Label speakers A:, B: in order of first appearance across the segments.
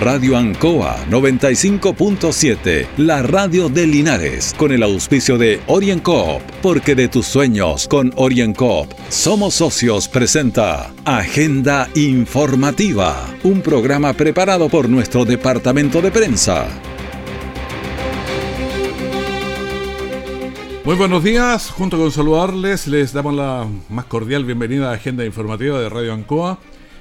A: Radio Ancoa 95.7, la radio de Linares, con el auspicio de OrienCoop, porque de tus sueños con OrienCoop somos socios presenta Agenda Informativa, un programa preparado por nuestro departamento de prensa.
B: Muy buenos días, junto con saludarles, les damos la más cordial bienvenida a Agenda Informativa de Radio Ancoa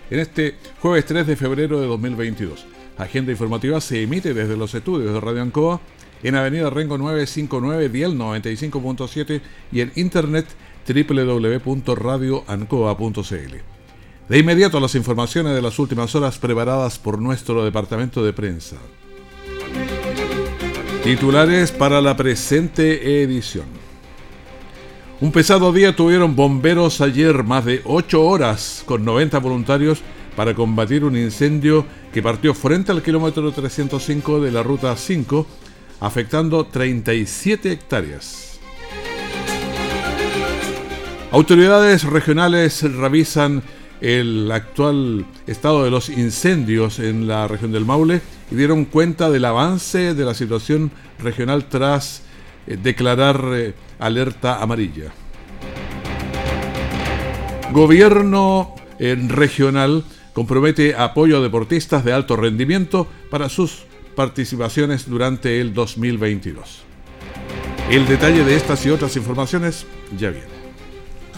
B: en este jueves 3 de febrero de 2022. Agenda informativa se emite desde los estudios de Radio Ancoa en Avenida Rengo 959, Dial 95.7 y en internet www.radioancoa.cl. De inmediato las informaciones de las últimas horas preparadas por nuestro departamento de prensa. Titulares para la presente edición. Un pesado día tuvieron bomberos ayer, más de 8 horas, con 90 voluntarios para combatir un incendio que partió frente al kilómetro 305 de la ruta 5, afectando 37 hectáreas. Autoridades regionales revisan el actual estado de los incendios en la región del Maule y dieron cuenta del avance de la situación regional tras eh, declarar eh, alerta amarilla. Gobierno eh, regional compromete apoyo a deportistas de alto rendimiento para sus participaciones durante el 2022. El detalle de estas y otras informaciones ya viene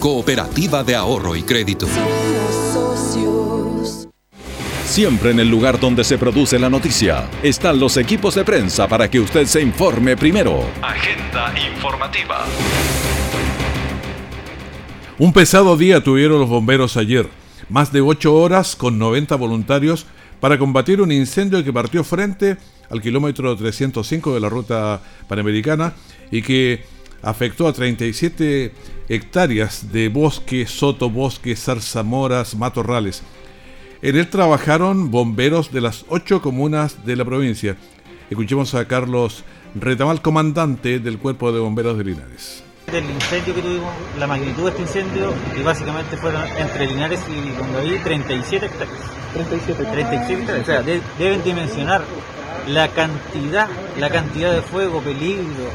C: Cooperativa de Ahorro y Crédito.
A: Siempre en el lugar donde se produce la noticia están los equipos de prensa para que usted se informe primero. Agenda informativa.
B: Un pesado día tuvieron los bomberos ayer. Más de 8 horas con 90 voluntarios para combatir un incendio que partió frente al kilómetro 305 de la ruta panamericana y que afectó a 37 hectáreas de bosque, sotobosque, zarzamoras, matorrales. En él trabajaron bomberos de las ocho comunas de la provincia. Escuchemos a Carlos Retamal, comandante del Cuerpo de Bomberos de Linares.
D: Del incendio que tuvimos, la magnitud de este incendio, que básicamente fueron entre Linares y Congaví, 37 hectáreas. 37 hectáreas. O sea, deben dimensionar la cantidad, la cantidad de fuego, peligro,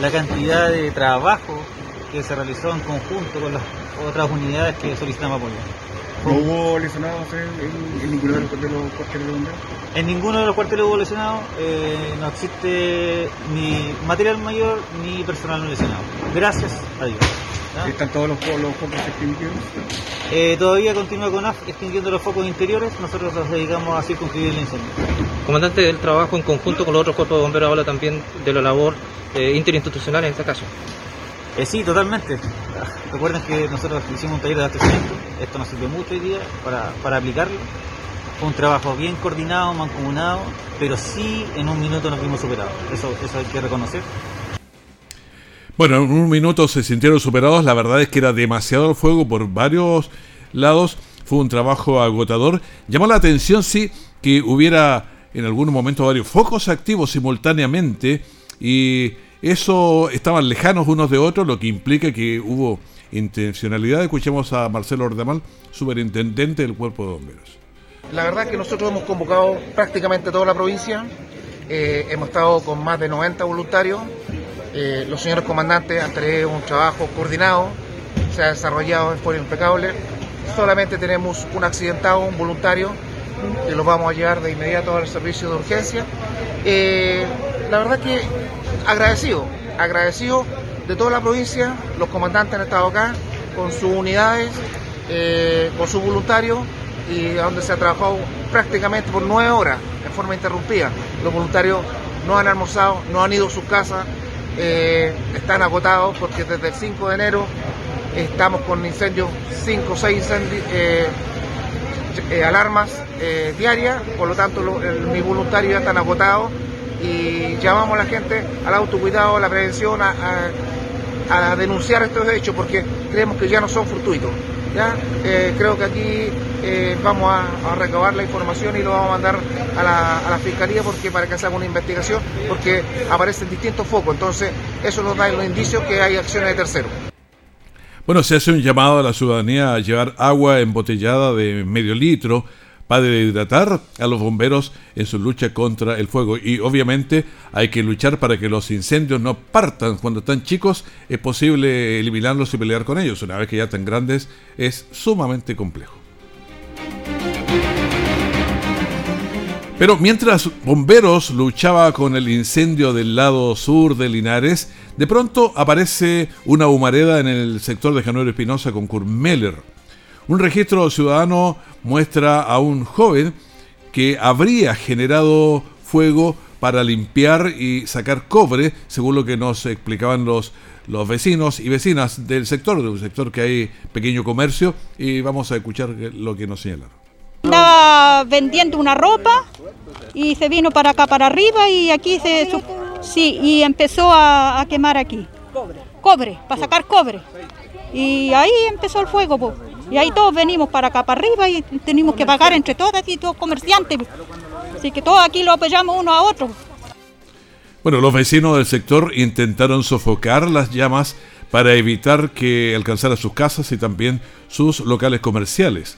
D: la cantidad de trabajo que se realizó en conjunto con las otras unidades que solicitamos apoyo.
E: ¿No hubo lesionados en, ninguno de los, cuarteles de bomberos?
D: En ninguno de los cuarteles hubo lesionados, eh, no existe ni material mayor ni personal no lesionado. Gracias a Dios.
E: ¿Están todos los, focos extinguidos?
D: Eh, todavía continúa con AF extinguiendo los focos interiores, nosotros nos dedicamos a circunscribir el incendio.
F: Comandante, el trabajo en conjunto con los otros cuerpos de bomberos habla también de la labor eh, interinstitucional en este caso.
D: Eh, sí, totalmente. Recuerden que nosotros hicimos un taller de abastecimiento, esto nos sirvió mucho hoy día para, para aplicarlo. Fue un trabajo bien coordinado, mancomunado, pero sí en un minuto nos vimos superados. Eso, eso hay que reconocer.
B: Bueno, en un minuto se sintieron superados. La verdad es que era demasiado el fuego por varios lados. Fue un trabajo agotador. Llamó la atención, sí, que hubiera en algún momento varios focos activos simultáneamente y eso estaban lejanos unos de otros, lo que implica que hubo intencionalidad. Escuchemos a Marcelo Ordamal, superintendente del Cuerpo de Bomberos.
G: La verdad es que nosotros hemos convocado prácticamente toda la provincia, eh, hemos estado con más de 90 voluntarios, eh, los señores comandantes han tenido un trabajo coordinado, se ha desarrollado de forma impecable, solamente tenemos un accidentado, un voluntario, que lo vamos a llevar de inmediato al servicio de urgencia. Eh, la verdad que agradecido, agradecido de toda la provincia, los comandantes han estado acá con sus unidades, eh, con sus voluntarios y donde se ha trabajado prácticamente por nueve horas en forma interrumpida. Los voluntarios no han almorzado, no han ido a sus casas, eh, están agotados porque desde el 5 de enero estamos con incendios, 5 o 6 incendios, eh, alarmas diarias, por lo tanto mis voluntarios ya están agotados y llamamos a la gente al autocuidado, a la prevención, a, denunciar estos hechos porque creemos que ya no son fortuitos. ¿ya? Eh, creo que aquí vamos a, recabar la información y lo vamos a mandar a la, a la, Fiscalía porque para que se haga una investigación porque aparecen distintos focos. Entonces eso nos da los indicios que hay acciones de terceros.
B: Bueno, se hace un llamado a la ciudadanía a llevar agua embotellada de medio litro para hidratar a los bomberos en su lucha contra el fuego. Y obviamente hay que luchar para que los incendios no partan cuando están chicos. Es posible eliminarlos y pelear con ellos. Una vez que ya están grandes es sumamente complejo. Pero mientras bomberos luchaba con el incendio del lado sur de Linares, de pronto aparece una humareda en el sector de Januero Espinosa con Kurmeller. Un registro ciudadano muestra a un joven que habría generado fuego para limpiar y sacar cobre, según lo que nos explicaban los, los vecinos y vecinas del sector, de un sector que hay pequeño comercio, y vamos a escuchar lo que nos señalaron.
H: Andaba vendiendo una ropa y se vino para acá, para arriba y aquí se... Sí, y empezó a, quemar aquí. Cobre. Cobre, para sacar cobre. Y ahí empezó el fuego. Y ahí todos venimos para acá, para arriba y tenemos que pagar entre todas y todos comerciantes. Así que todos aquí lo apoyamos uno a otro.
B: Bueno, los vecinos del sector intentaron sofocar las llamas para evitar que alcanzara sus casas y también sus locales comerciales.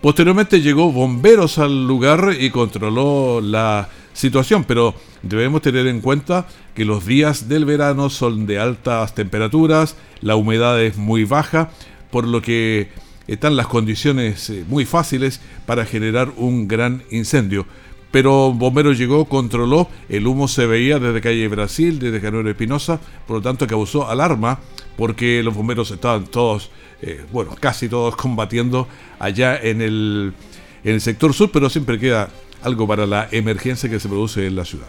B: Posteriormente llegó bomberos al lugar y controló la situación, pero debemos tener en cuenta que los días del verano son de altas temperaturas, la humedad es muy baja, por lo que están las condiciones eh, muy fáciles para generar un gran incendio. Pero Bomberos llegó, controló, el humo se veía desde calle Brasil, desde Januero Espinosa, por lo tanto causó alarma porque los bomberos estaban todos eh, bueno, casi todos combatiendo allá en el, en el sector sur, pero siempre queda algo para la emergencia que se produce en la ciudad.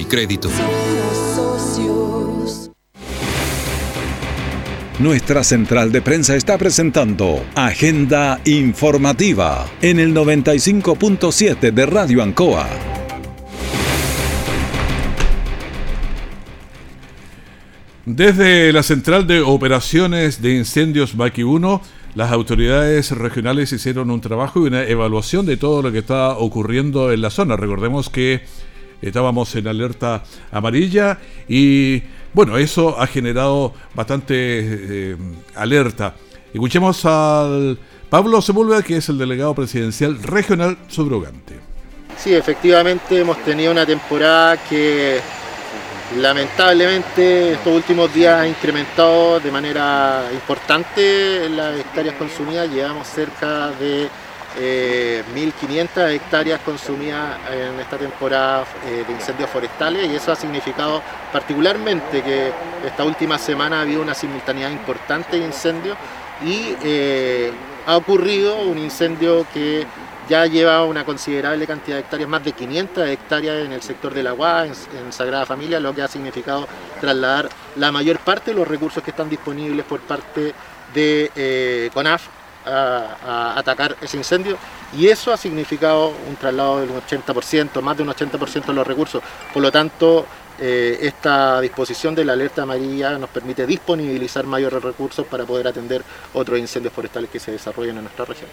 C: y Crédito.
A: Nuestra central de prensa está presentando Agenda Informativa en el 95.7 de Radio Ancoa.
B: Desde la central de operaciones de incendios Maki 1, las autoridades regionales hicieron un trabajo y una evaluación de todo lo que está ocurriendo en la zona. Recordemos que estábamos en alerta amarilla y bueno, eso ha generado bastante eh, alerta. Escuchemos al Pablo Sepúlveda, que es el delegado presidencial regional subrogante.
I: Sí, efectivamente hemos tenido una temporada que Lamentablemente estos últimos días ha incrementado de manera importante las hectáreas consumidas, llevamos cerca de 1.500 eh, hectáreas consumidas en esta temporada eh, de incendios forestales y eso ha significado particularmente que esta última semana ha habido una simultaneidad importante de incendios y eh, ha ocurrido un incendio que ya lleva una considerable cantidad de hectáreas, más de 500 hectáreas en el sector del agua, en, Sagrada Familia, lo que ha significado trasladar la mayor parte de los recursos que están disponibles por parte de eh, CONAF a, atacar ese incendio y eso ha significado un traslado del 80%, más de un 80% de los recursos. Por lo tanto, eh, esta disposición de la alerta amarilla nos permite disponibilizar mayores recursos para poder atender otros incendios forestales que se desarrollen en nuestra región.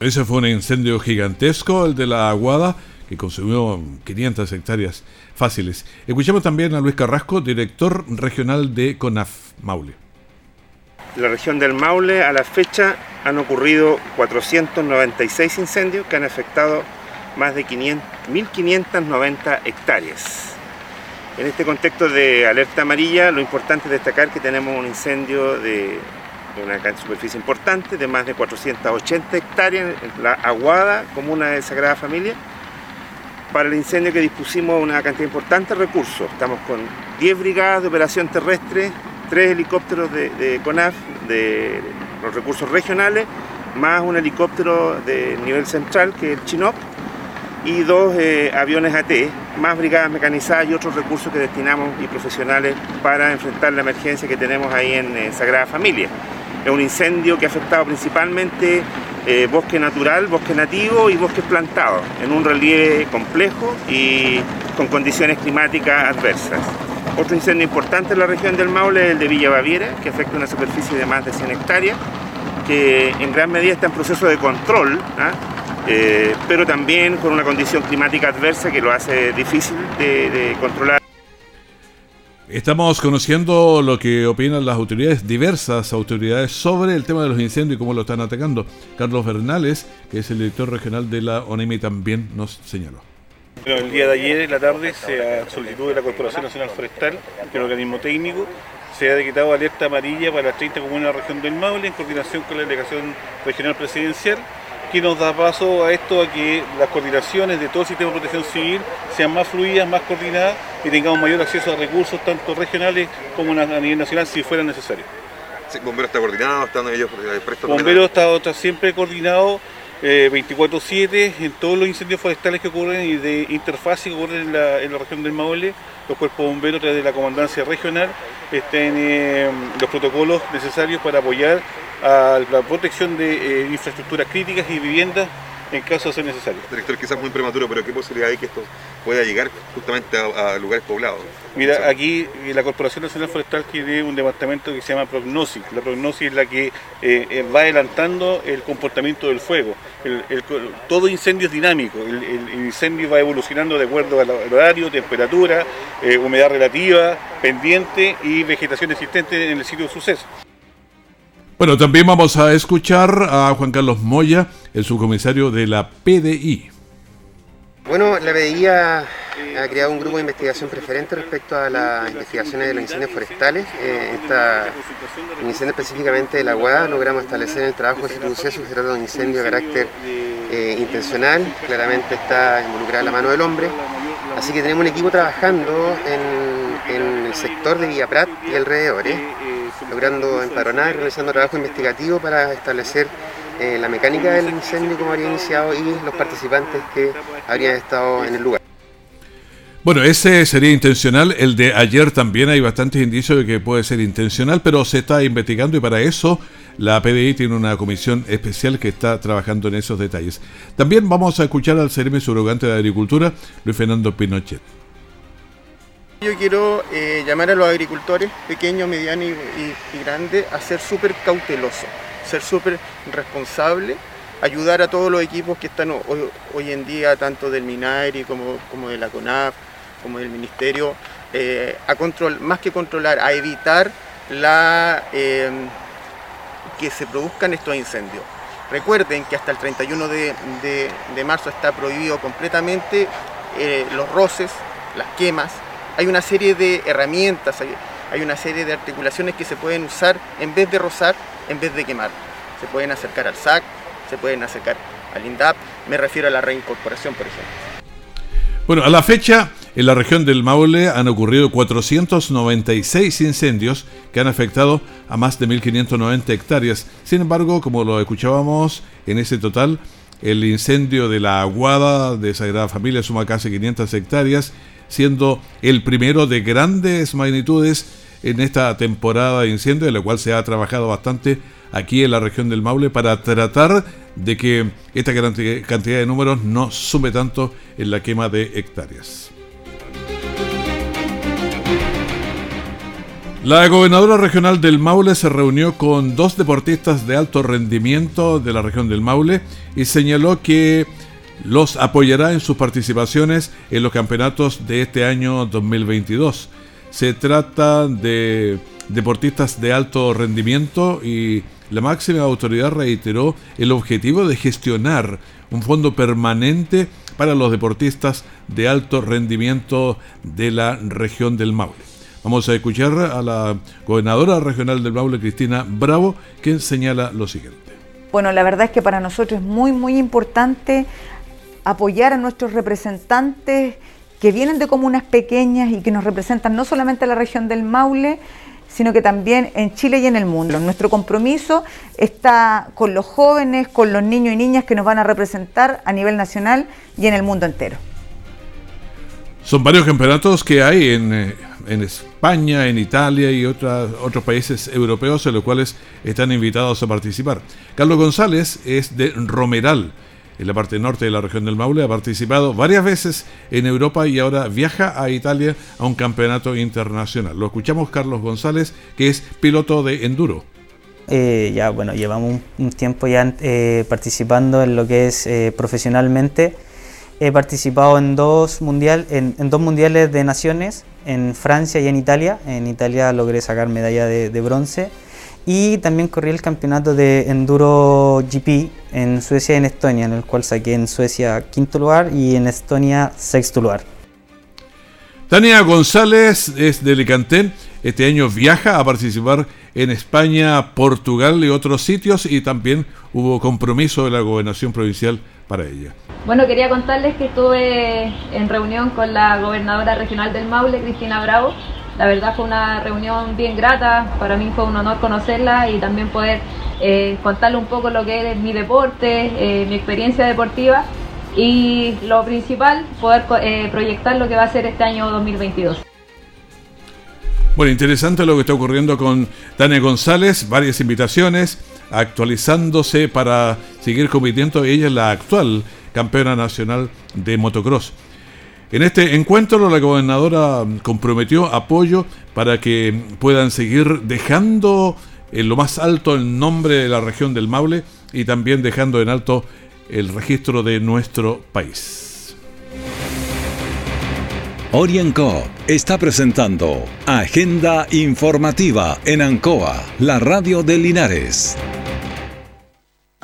B: Ese fue un incendio gigantesco, el de la Aguada, que consumió 500 hectáreas fáciles. Escuchamos también a Luis Carrasco, director regional de CONAF Maule.
J: La región del Maule, a la fecha, han ocurrido 496 incendios que han afectado más de 1.590 hectáreas. En este contexto de alerta amarilla, lo importante es destacar que tenemos un incendio de, una superficie importante, de más de 480 hectáreas en la Aguada, comuna de Sagrada Familia. Para el incendio que dispusimos una cantidad importante de recursos. Estamos con 10 brigadas de operación terrestre, 3 helicópteros de, CONAF, de los recursos regionales, más un helicóptero de nivel central que es el Chinop, y dos eh, aviones AT, más brigadas mecanizadas y otros recursos que destinamos y profesionales para enfrentar la emergencia que tenemos ahí en eh, Sagrada Familia. Es un incendio que ha afectado principalmente eh, bosque natural, bosque nativo y bosques plantados, en un relieve complejo y con condiciones climáticas adversas. Otro incendio importante en la región del Maule es el de Villa Baviera, que afecta una superficie de más de 100 hectáreas, que en gran medida está en proceso de control. ¿ah? Eh, pero también con una condición climática adversa que lo hace difícil de, controlar.
B: Estamos conociendo lo que opinan las autoridades, diversas autoridades, sobre el tema de los incendios y cómo lo están atacando. Carlos Bernales, que es el director regional de la ONEMI, también nos señaló.
K: El día de ayer en la tarde se solicitó de la Corporación Nacional Forestal, que es el organismo técnico, se ha decretado alerta amarilla para las 30 comunas de la región del Maule en coordinación con la delegación regional presidencial que nos da paso a esto, a que las coordinaciones de todo el sistema de protección civil sean más fluidas, más coordinadas y tengamos mayor acceso a recursos, tanto regionales como a nivel nacional, si fuera necesario.
L: Sí, ¿Bombero está coordinado? ¿Están ellos
K: eh, prestos? Bombero está, está siempre coordinado 24-7 eh, en todos los incendios forestales que ocurren y de interfase que ocurren en la, en la región del Maule. Los cuerpos bomberos, través de la comandancia regional, estén eh, los protocolos necesarios para apoyar a la protección de eh, infraestructuras críticas y viviendas en caso de ser necesario.
L: Director, quizás muy prematuro, pero ¿qué posibilidad hay que esto pueda llegar justamente a, lugares poblados?
K: Mira, aquí eh, la Corporación Nacional Forestal tiene un departamento que se llama prognosis. La prognosis es la que eh, eh, va adelantando el comportamiento del fuego. todo incendio es dinámico, el, incendio va evolucionando de acuerdo al horario, temperatura, humedad relativa, pendiente y vegetación existente en el sitio de suceso.
B: Bueno, también vamos a escuchar a Juan Carlos Moya, el subcomisario de la PDI.
M: Bueno, la PDI ha, creado un grupo de investigación preferente respecto a las investigaciones de los incendios forestales. Eh, esta, en incendio específicamente de la UAD logramos establecer el trabajo de que se de un incendio de carácter eh, intencional, claramente está involucrada la mano del hombre. Así que tenemos un equipo trabajando en, en el sector de Villa Prat y alrededores logrando empadronar y realizando trabajo investigativo para establecer eh, la mecánica del incendio como habría iniciado y los participantes que habrían estado en el lugar.
B: Bueno, ese sería intencional. El de ayer también hay bastantes indicios de que puede ser intencional, pero se está investigando y para eso la PDI tiene una comisión especial que está trabajando en esos detalles. También vamos a escuchar al CERME surrogante de Agricultura, Luis Fernando Pinochet.
N: Yo quiero eh, llamar a los agricultores pequeños, medianos y, grandes a ser súper cautelosos, ser súper responsables, ayudar a todos los equipos que están hoy, en día, tanto del MINARI como, de la CONAF, como del Ministerio, eh, a control, más que controlar, a evitar em, que se produzcan estos incendios. Recuerden que hasta el 31 de, marzo está prohibido completamente eh, los roces, las quemas, hay una serie de herramientas, hay, una serie de articulaciones que se pueden usar en vez de rozar, en vez de quemar. Se pueden acercar al SAC, se pueden acercar al INDAP, me refiero a la reincorporación, por ejemplo.
B: Bueno, a la fecha, en la región del Maule han ocurrido 496 incendios que han afectado a más de 1.590 hectáreas. Sin embargo, como lo escuchábamos, en ese total, el incendio de la Aguada de Sagrada Familia suma casi 500 hectáreas siendo el primero de grandes magnitudes en esta temporada de incendio, en la cual se ha trabajado bastante aquí en la región del Maule para tratar de que esta cantidad de números no sume tanto en la quema de hectáreas. La gobernadora regional del Maule se reunió con dos deportistas de alto rendimiento de la región del Maule y señaló que los apoyará en sus participaciones en los campeonatos de este año 2022. Se trata de deportistas de alto rendimiento y la máxima autoridad reiteró el objetivo de gestionar un fondo permanente para los deportistas de alto rendimiento de la región del Maule. Vamos a escuchar a la gobernadora regional del Maule, Cristina Bravo, que señala lo siguiente.
O: Bueno, la verdad es que para nosotros es muy, muy importante apoyar a nuestros representantes que vienen de comunas pequeñas y que nos representan no solamente a la región del Maule, sino que también en Chile y en el mundo. Nuestro compromiso está con los jóvenes, con los niños y niñas que nos van a representar a nivel nacional y en el mundo entero.
B: Son varios campeonatos que hay en, eh, España, en Italia y otros países europeos en los cuales están invitados a participar. Carlos González es de Romeral en la parte norte de la región del Maule, ha participado varias veces en Europa y ahora viaja a Italia a un campeonato internacional. Lo escuchamos Carlos González, que es piloto de enduro.
P: Eh, ya, bueno, llevamos un, tiempo ya eh, participando en lo que es eh, profesionalmente. He participado en dos, mundial, en, dos mundiales de naciones, en Francia y en Italia. En Italia logré sacar medalla de, de bronce y también corrí el campeonato de Enduro GP en Suecia y en Estonia, en el cual saqué en Suecia quinto lugar y en Estonia sexto lugar.
B: Tania González es de Alicante. Este año viaja a participar en España, Portugal y otros sitios y también hubo compromiso de la gobernación provincial para ella.
Q: Bueno, quería contarles que estuve en reunión con la gobernadora regional del Maule, Cristina Bravo, la verdad fue una reunión bien grata, para mí fue un honor conocerla y también poder eh, contarle un poco lo que es mi deporte, eh, mi experiencia deportiva y lo principal, poder eh, proyectar lo que va a ser este año 2022.
B: Bueno, interesante lo que está ocurriendo con Tania González, varias invitaciones, actualizándose para seguir compitiendo. Ella es la actual campeona nacional de motocross. En este encuentro la gobernadora comprometió apoyo para que puedan seguir dejando en lo más alto el nombre de la región del Maule y también dejando en alto el registro de nuestro país.
A: Orienco está presentando Agenda Informativa en Ancoa, la radio de Linares.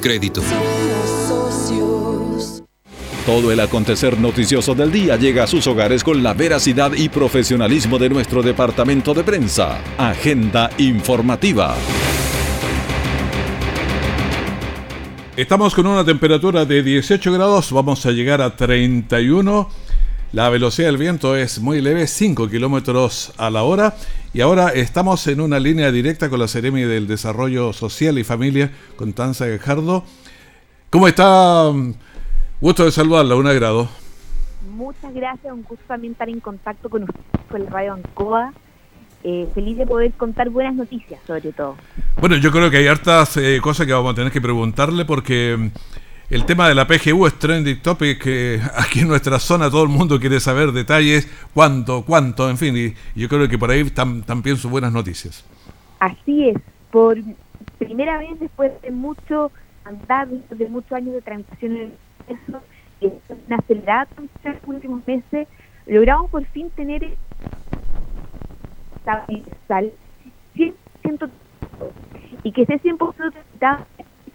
C: crédito.
A: Todo el acontecer noticioso del día llega a sus hogares con la veracidad y profesionalismo de nuestro departamento de prensa. Agenda informativa.
B: Estamos con una temperatura de 18 grados, vamos a llegar a 31. La velocidad del viento es muy leve, 5 kilómetros a la hora. Y ahora estamos en una línea directa con la Seremi del Desarrollo Social y Familia, con Tanza Gajardo. ¿Cómo está? Gusto de saludarla, un agrado.
R: Muchas gracias, un gusto también estar en contacto con usted, con la Radio Ancoa. Eh, feliz de poder contar buenas noticias, sobre todo.
B: Bueno, yo creo que hay hartas eh, cosas que vamos a tener que preguntarle porque el tema de la PGU es trending topic que aquí en nuestra zona todo el mundo quiere saber detalles, cuánto, cuánto, en fin, y, yo creo que por ahí también sus buenas noticias.
R: Así es, por primera vez después de mucho andar, de muchos años de tramitación en el proceso, una en los últimos meses, logramos por fin tener sal 100% y que ese 100%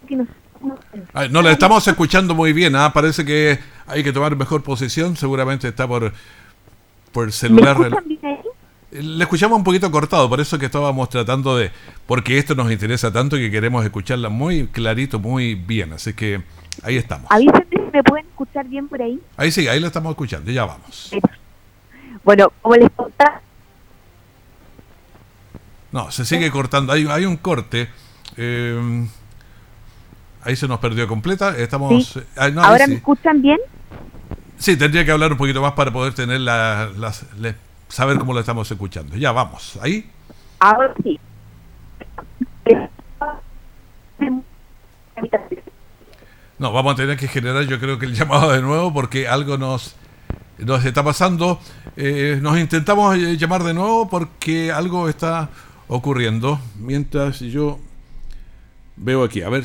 R: que nos
B: no la estamos escuchando muy bien, ¿ah? parece que hay que tomar mejor posición, seguramente está por, por celular. Le escuchamos un poquito cortado, por eso que estábamos tratando de, porque esto nos interesa tanto que queremos escucharla muy clarito, muy bien, así que ahí estamos.
R: Avísenme si me pueden escuchar bien por ahí.
B: Ahí sí, ahí la estamos escuchando, ya vamos.
R: Bueno, como les contaba,
B: no, se sigue cortando. Hay, hay un corte. Eh, ahí se nos perdió completa. Estamos.
R: Eh, ¿Ahora me escuchan bien?
B: Sí, tendría que hablar un poquito más para poder tener la, las, saber cómo lo estamos escuchando. Ya vamos. Ahí.
R: Ahora sí.
B: No, vamos a tener que generar yo creo que el llamado de nuevo porque algo nos, nos está pasando. Eh, nos intentamos eh, llamar de nuevo porque algo está ocurriendo. Mientras yo veo aquí, a ver,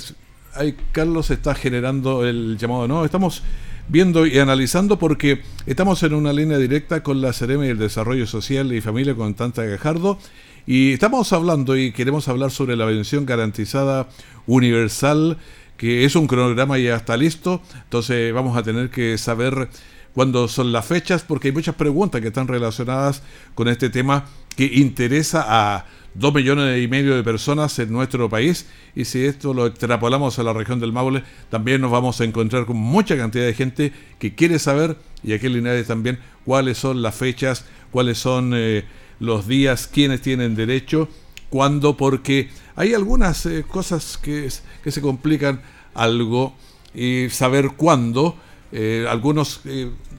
B: Carlos está generando el llamado. Nuevo. Estamos viendo y analizando porque estamos en una línea directa con la Cereme del Desarrollo Social y Familia con Tanta Gajardo. Y estamos hablando y queremos hablar sobre la pensión garantizada universal que es un cronograma ya está listo, entonces vamos a tener que saber cuándo son las fechas porque hay muchas preguntas que están relacionadas con este tema que interesa a dos millones y medio de personas en nuestro país. Y si esto lo extrapolamos a la región del Maule también nos vamos a encontrar con mucha cantidad de gente que quiere saber y aquí en Linares también cuáles son las fechas, cuáles son eh, los días, quiénes tienen derecho, cuándo, porque hay algunas eh, cosas que, que, se complican algo y saber cuándo, eh, algunos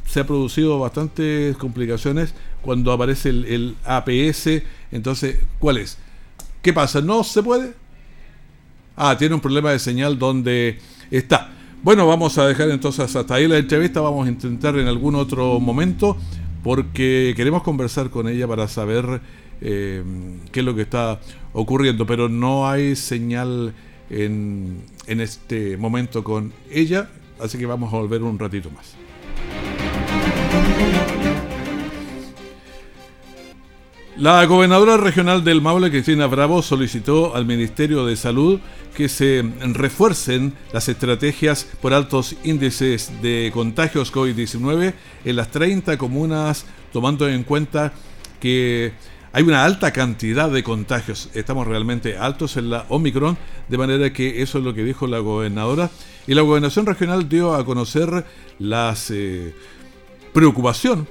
B: se ha producido bastantes complicaciones cuando aparece el, APS. Entonces, ¿cuál es? ¿Qué pasa? ¿No se puede? Ah, tiene un problema de señal donde está. Bueno, vamos a dejar entonces hasta ahí la entrevista. Vamos a intentar en algún otro momento porque queremos conversar con ella para saber eh, qué es lo que está ocurriendo. Pero no hay señal en, en este momento con ella. Así que vamos a volver un ratito más. La gobernadora regional del Maule, Cristina Bravo, solicitó al Ministerio de Salud que se refuercen las estrategias por altos índices de contagios COVID-19 en las 30 comunas, tomando en cuenta que hay una alta cantidad de contagios. Estamos realmente altos en la Omicron, de manera que eso es lo que dijo la gobernadora. Y la gobernación regional dio a conocer las eh, preocupación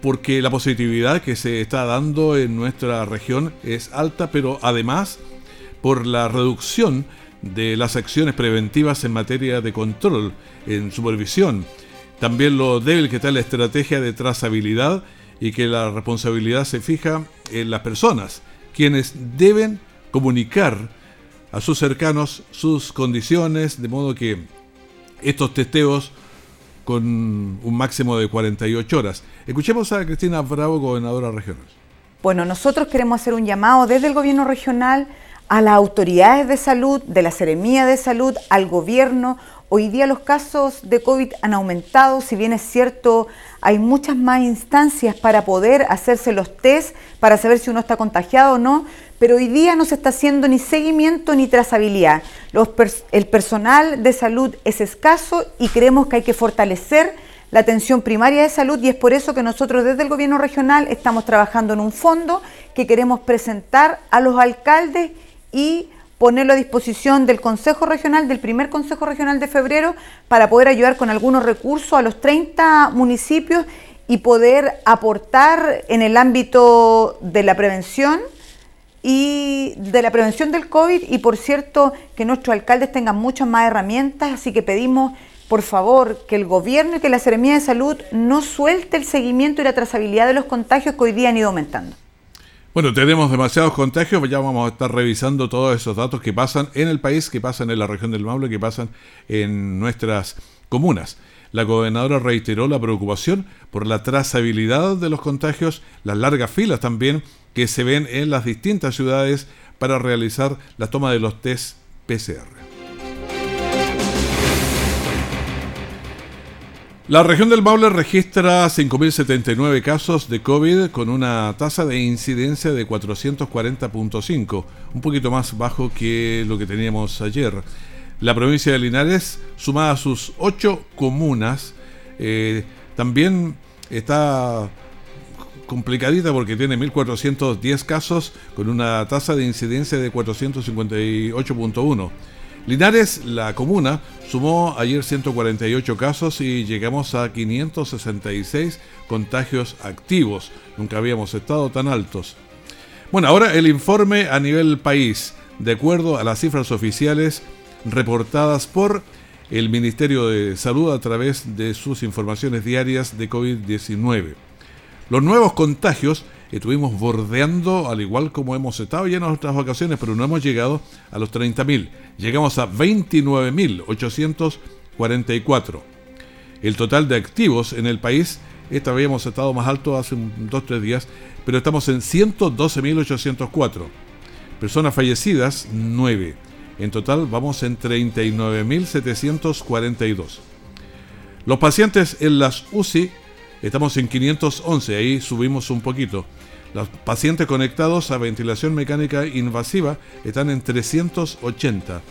B: porque la positividad que se está dando en nuestra región es alta, pero además por la reducción de las acciones preventivas en materia de control, en supervisión. También lo débil que está la estrategia de trazabilidad y que la responsabilidad se fija en las personas, quienes deben comunicar a sus cercanos sus condiciones, de modo que estos testeos con un máximo de 48 horas. Escuchemos a Cristina Bravo, gobernadora regional.
O: Bueno, nosotros queremos hacer un llamado desde el gobierno regional a las autoridades de salud, de la Seremía de Salud, al gobierno. Hoy día los casos de COVID han aumentado, si bien es cierto, hay muchas más instancias para poder hacerse los test, para saber si uno está contagiado o no, pero hoy día no se está haciendo ni seguimiento ni trazabilidad. el personal de salud es escaso y creemos que hay que fortalecer la atención primaria de salud y es por eso que nosotros desde el gobierno regional estamos trabajando en un fondo que queremos presentar a los alcaldes y ponerlo a disposición del Consejo Regional, del primer Consejo Regional de febrero, para poder ayudar con algunos recursos a los 30 municipios y poder aportar en el ámbito de la prevención y de la prevención del COVID y por cierto que nuestros alcaldes tengan muchas más herramientas, así que pedimos por favor que el gobierno y que la Seremía de Salud no suelte el seguimiento y la trazabilidad de los contagios que hoy día han ido aumentando.
B: Bueno, tenemos demasiados contagios, ya vamos a estar revisando todos esos datos que pasan en el país, que pasan en la región del Maule, que pasan en nuestras comunas. La gobernadora reiteró la preocupación por la trazabilidad de los contagios, las largas filas también que se ven en las distintas ciudades para realizar la toma de los test PCR. La región del Maule registra 5.079 casos de COVID con una tasa de incidencia de 440.5, un poquito más bajo que lo que teníamos ayer. La provincia de Linares, sumada a sus ocho comunas, eh, también está complicadita porque tiene 1.410 casos con una tasa de incidencia de 458.1. Linares, la comuna, sumó ayer 148 casos y llegamos a 566 contagios activos. Nunca habíamos estado tan altos. Bueno, ahora el informe a nivel país. De acuerdo a las cifras oficiales reportadas por el Ministerio de Salud a través de sus informaciones diarias de COVID-19. Los nuevos contagios estuvimos bordeando, al igual como hemos estado ya en otras ocasiones, pero no hemos llegado a los 30.000. Llegamos a 29.800 44. El total de activos en el país, esta habíamos estado más alto hace 2-3 días, pero estamos en 112.804. Personas fallecidas, 9. En total vamos en 39.742. Los pacientes en las UCI estamos en 511, ahí subimos un poquito. Los pacientes conectados a ventilación mecánica invasiva están en 380.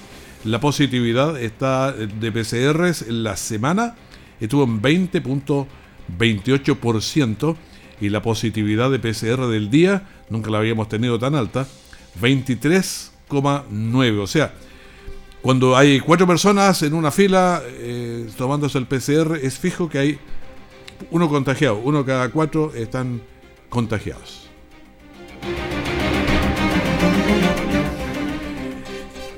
B: La positividad está de PCRs en la semana estuvo en 20.28% y la positividad de PCR del día, nunca la habíamos tenido tan alta, 23,9. O sea, cuando hay cuatro personas en una fila eh, tomándose el PCR, es fijo que hay uno contagiado, uno cada cuatro están contagiados.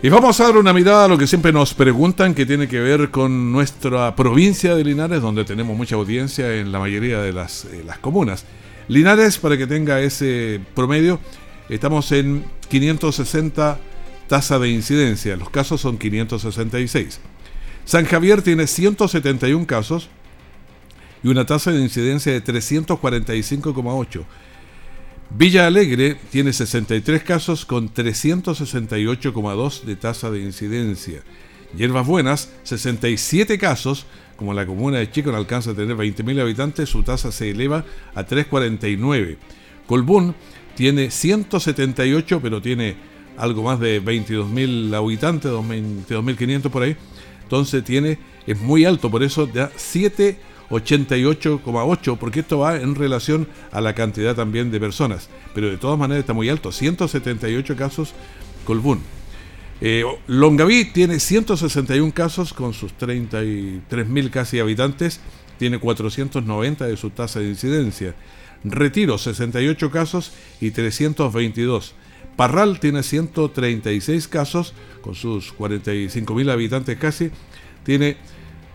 B: Y vamos a dar una mirada a lo que siempre nos preguntan, que tiene que ver con nuestra provincia de Linares, donde tenemos mucha audiencia en la mayoría de las, eh, comunas. Linares, para que tenga ese promedio, estamos en 560 tasa de incidencia, los casos son 566. San Javier tiene 171 casos y una tasa de incidencia de 345,8. Villa Alegre tiene 63 casos con 368,2 de tasa de incidencia. Hierbas Buenas, 67 casos, como la comuna de Chico no alcanza a tener 20.000 habitantes, su tasa se eleva a 3,49. Colbún tiene 178, pero tiene algo más de 22.000 habitantes, 22.500 por ahí. Entonces tiene, es muy alto, por eso da 7 88,8, porque esto va en relación a la cantidad también de personas. Pero de todas maneras está muy alto, 178 casos Colbún. Eh, Longaví tiene 161 casos con sus 33.000 casi habitantes, tiene 490 de su tasa de incidencia. Retiro 68 casos y 322. Parral tiene 136 casos con sus 45.000 habitantes casi, tiene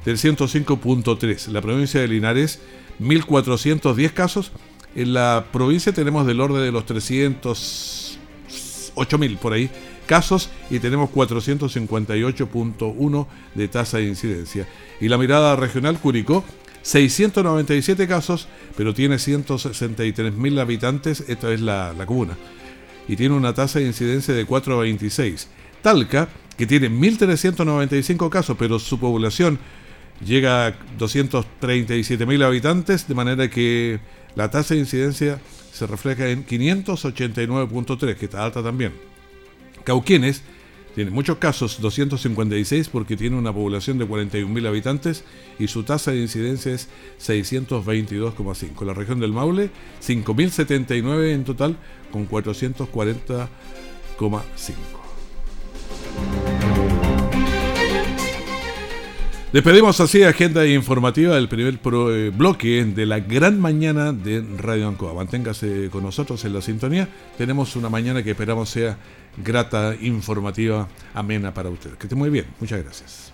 B: del 105.3. La provincia de Linares, 1.410 casos. En la provincia tenemos del orden de los 308.000 por ahí casos y tenemos 458.1 de tasa de incidencia. Y la mirada regional Curicó, 697 casos, pero tiene 163.000 habitantes, esta es la, la comuna, y tiene una tasa de incidencia de 4,26. Talca, que tiene 1.395 casos, pero su población llega a 237.000 habitantes, de manera que la tasa de incidencia se refleja en 589.3, que está alta también. Cauquienes tiene muchos casos, 256 porque tiene una población de 41.000 habitantes y su tasa de incidencia es 622,5. La región del Maule, 5.079 en total con 440,5. Despedimos así agenda informativa del primer eh, bloque de la gran mañana de Radio Ancoa. Manténgase con nosotros en la sintonía. Tenemos una mañana que esperamos sea grata, informativa, amena para usted. Que esté muy bien. Muchas gracias.